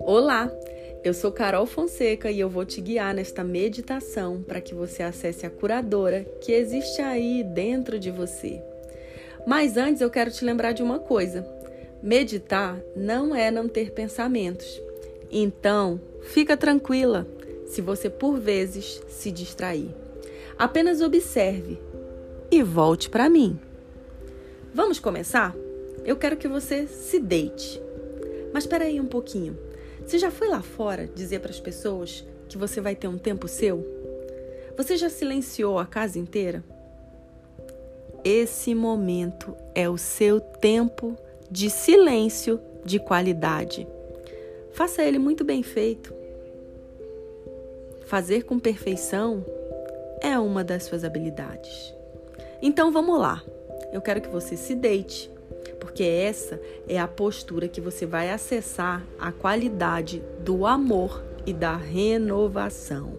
Olá, eu sou Carol Fonseca e eu vou te guiar nesta meditação para que você acesse a curadora que existe aí dentro de você. Mas antes eu quero te lembrar de uma coisa: meditar não é não ter pensamentos. Então, fica tranquila se você por vezes se distrair. Apenas observe e volte para mim. Vamos começar? Eu quero que você se deite. Mas espera aí um pouquinho. Você já foi lá fora dizer para as pessoas que você vai ter um tempo seu? Você já silenciou a casa inteira? Esse momento é o seu tempo de silêncio de qualidade. Faça ele muito bem feito. Fazer com perfeição é uma das suas habilidades. Então vamos lá. Eu quero que você se deite porque essa é a postura que você vai acessar a qualidade do amor e da renovação.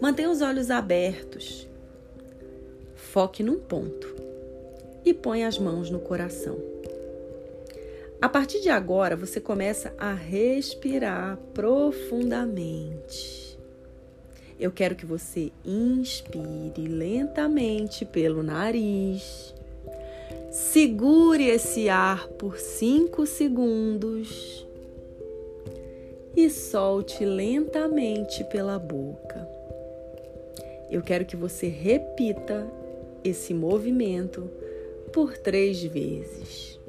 Mantenha os olhos abertos, foque num ponto e põe as mãos no coração. A partir de agora, você começa a respirar profundamente. Eu quero que você inspire lentamente pelo nariz Segure esse ar por 5 segundos e solte lentamente pela boca. Eu quero que você repita esse movimento por três vezes.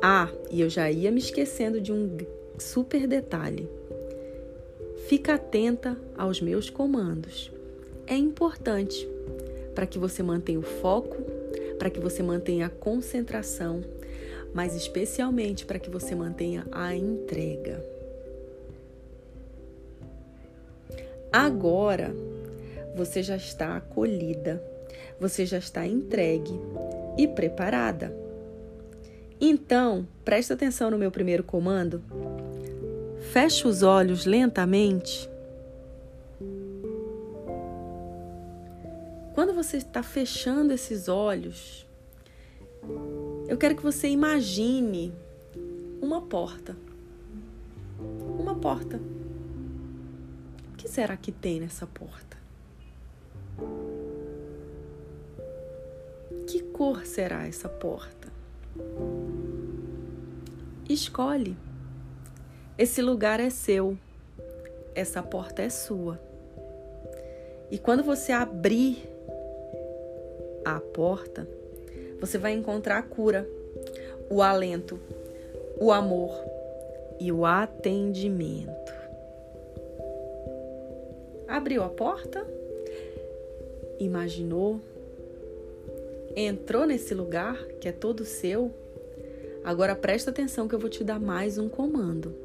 Ah, e eu já ia me esquecendo de um super detalhe. Fica atenta aos meus comandos. É importante para que você mantenha o foco para que você mantenha a concentração, mas especialmente para que você mantenha a entrega. Agora você já está acolhida, você já está entregue e preparada. Então, presta atenção no meu primeiro comando. Feche os olhos lentamente Quando você está fechando esses olhos, eu quero que você imagine uma porta. Uma porta. O que será que tem nessa porta? Que cor será essa porta? Escolhe. Esse lugar é seu. Essa porta é sua. E quando você abrir a porta, você vai encontrar a cura, o alento, o amor e o atendimento. Abriu a porta, imaginou, entrou nesse lugar que é todo seu. Agora presta atenção que eu vou te dar mais um comando.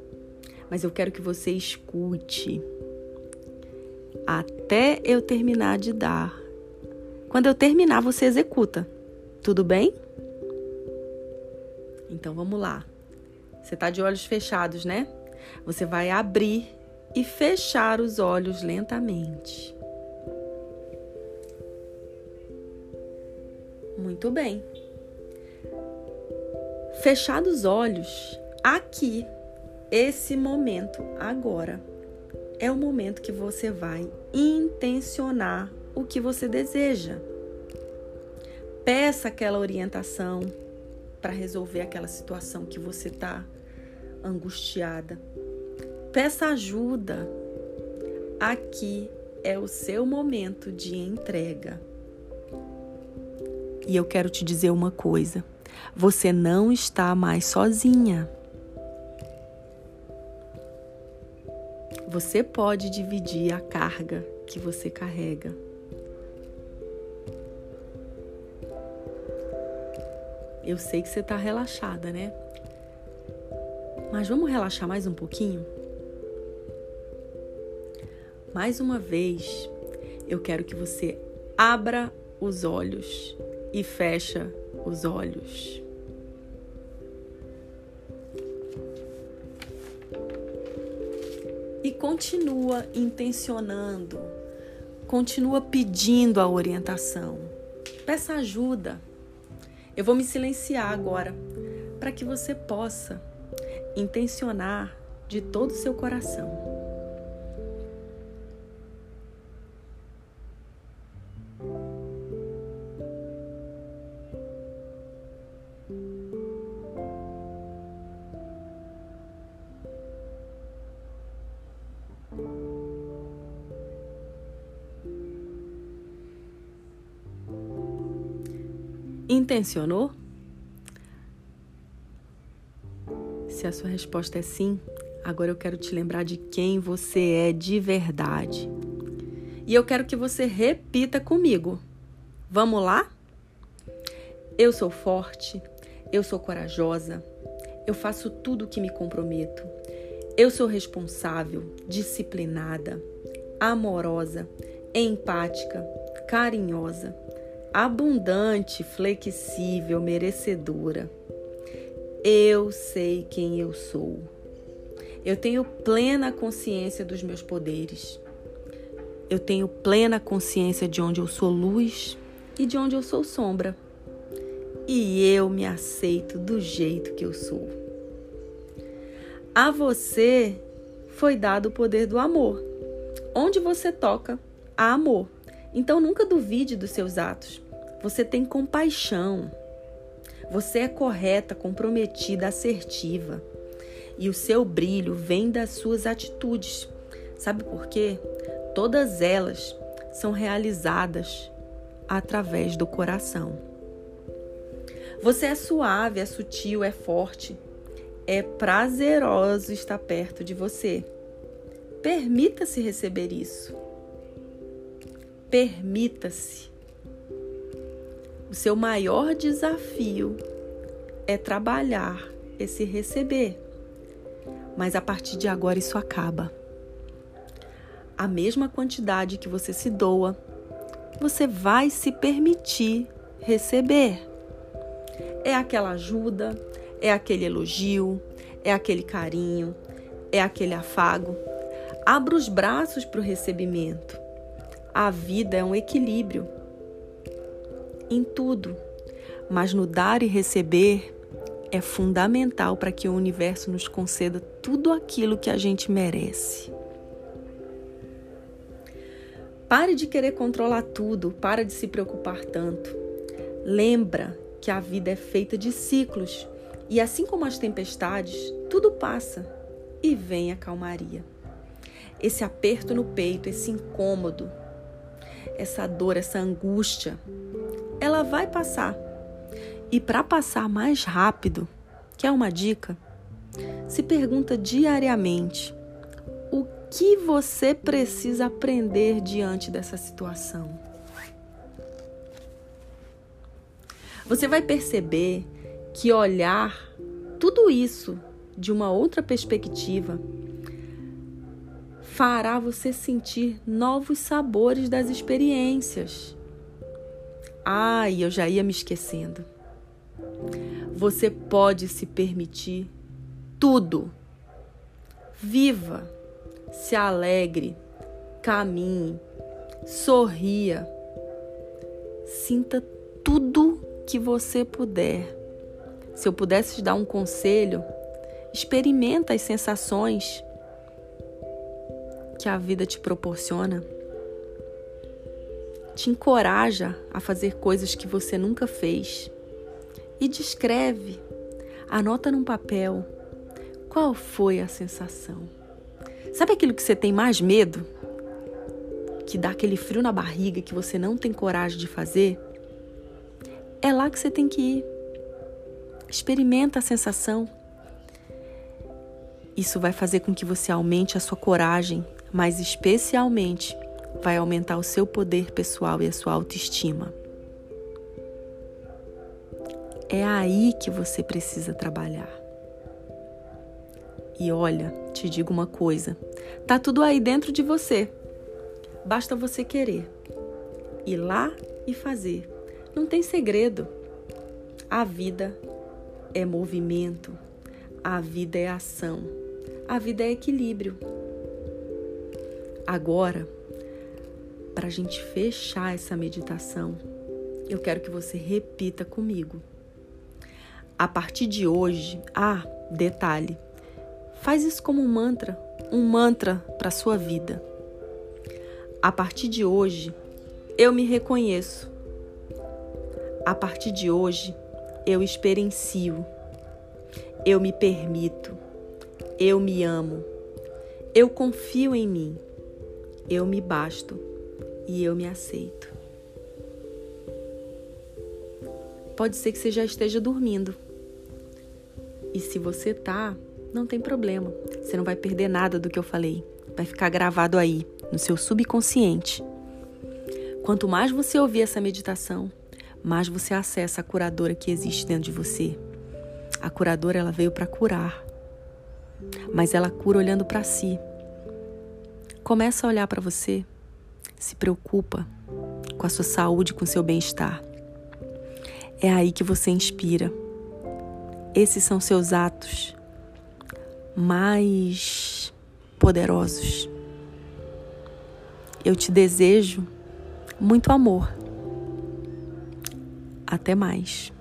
Mas eu quero que você escute até eu terminar de dar quando eu terminar, você executa. Tudo bem? Então vamos lá. Você está de olhos fechados, né? Você vai abrir e fechar os olhos lentamente. Muito bem. Fechados os olhos, aqui, esse momento agora, é o momento que você vai intencionar o que você deseja. Peça aquela orientação para resolver aquela situação que você está angustiada. Peça ajuda. Aqui é o seu momento de entrega. E eu quero te dizer uma coisa: você não está mais sozinha. Você pode dividir a carga que você carrega. Eu sei que você está relaxada, né? Mas vamos relaxar mais um pouquinho? Mais uma vez, eu quero que você abra os olhos e fecha os olhos. Continua intencionando, continua pedindo a orientação. Peça ajuda. Eu vou me silenciar agora para que você possa intencionar de todo o seu coração. Intencionou? Se a sua resposta é sim, agora eu quero te lembrar de quem você é de verdade. E eu quero que você repita comigo. Vamos lá? Eu sou forte, eu sou corajosa, eu faço tudo o que me comprometo. Eu sou responsável, disciplinada, amorosa, empática, carinhosa abundante, flexível, merecedora. Eu sei quem eu sou. Eu tenho plena consciência dos meus poderes. Eu tenho plena consciência de onde eu sou luz e de onde eu sou sombra. E eu me aceito do jeito que eu sou. A você foi dado o poder do amor. Onde você toca, há amor. Então nunca duvide dos seus atos. Você tem compaixão. Você é correta, comprometida, assertiva. E o seu brilho vem das suas atitudes. Sabe por quê? Todas elas são realizadas através do coração. Você é suave, é sutil, é forte. É prazeroso estar perto de você. Permita-se receber isso. Permita-se. O seu maior desafio é trabalhar esse receber. Mas a partir de agora isso acaba. A mesma quantidade que você se doa, você vai se permitir receber. É aquela ajuda, é aquele elogio, é aquele carinho, é aquele afago. Abra os braços para o recebimento. A vida é um equilíbrio em tudo, mas no dar e receber é fundamental para que o universo nos conceda tudo aquilo que a gente merece. Pare de querer controlar tudo, para de se preocupar tanto. Lembra que a vida é feita de ciclos e assim como as tempestades, tudo passa e vem a calmaria. Esse aperto no peito, esse incômodo, essa dor, essa angústia, ela vai passar. E para passar mais rápido, que é uma dica, se pergunta diariamente: o que você precisa aprender diante dessa situação? Você vai perceber que olhar tudo isso de uma outra perspectiva fará você sentir novos sabores das experiências. Ai, eu já ia me esquecendo. Você pode se permitir tudo. Viva, se alegre, caminhe, sorria. Sinta tudo que você puder. Se eu pudesse te dar um conselho, experimenta as sensações que a vida te proporciona, te encoraja a fazer coisas que você nunca fez e descreve, anota num papel qual foi a sensação. Sabe aquilo que você tem mais medo? Que dá aquele frio na barriga que você não tem coragem de fazer? É lá que você tem que ir. Experimenta a sensação. Isso vai fazer com que você aumente a sua coragem mas especialmente vai aumentar o seu poder pessoal e a sua autoestima. É aí que você precisa trabalhar. E olha, te digo uma coisa: tá tudo aí dentro de você. Basta você querer. Ir lá e fazer. Não tem segredo. A vida é movimento. A vida é ação. A vida é equilíbrio. Agora, para a gente fechar essa meditação, eu quero que você repita comigo. A partir de hoje, ah, detalhe, faz isso como um mantra, um mantra para sua vida. A partir de hoje, eu me reconheço. A partir de hoje, eu experiencio. Eu me permito. Eu me amo. Eu confio em mim. Eu me basto e eu me aceito. Pode ser que você já esteja dormindo. E se você tá, não tem problema. Você não vai perder nada do que eu falei. Vai ficar gravado aí, no seu subconsciente. Quanto mais você ouvir essa meditação, mais você acessa a curadora que existe dentro de você. A curadora ela veio para curar. Mas ela cura olhando para si. Começa a olhar para você. Se preocupa com a sua saúde, com o seu bem-estar. É aí que você inspira. Esses são seus atos mais poderosos. Eu te desejo muito amor. Até mais.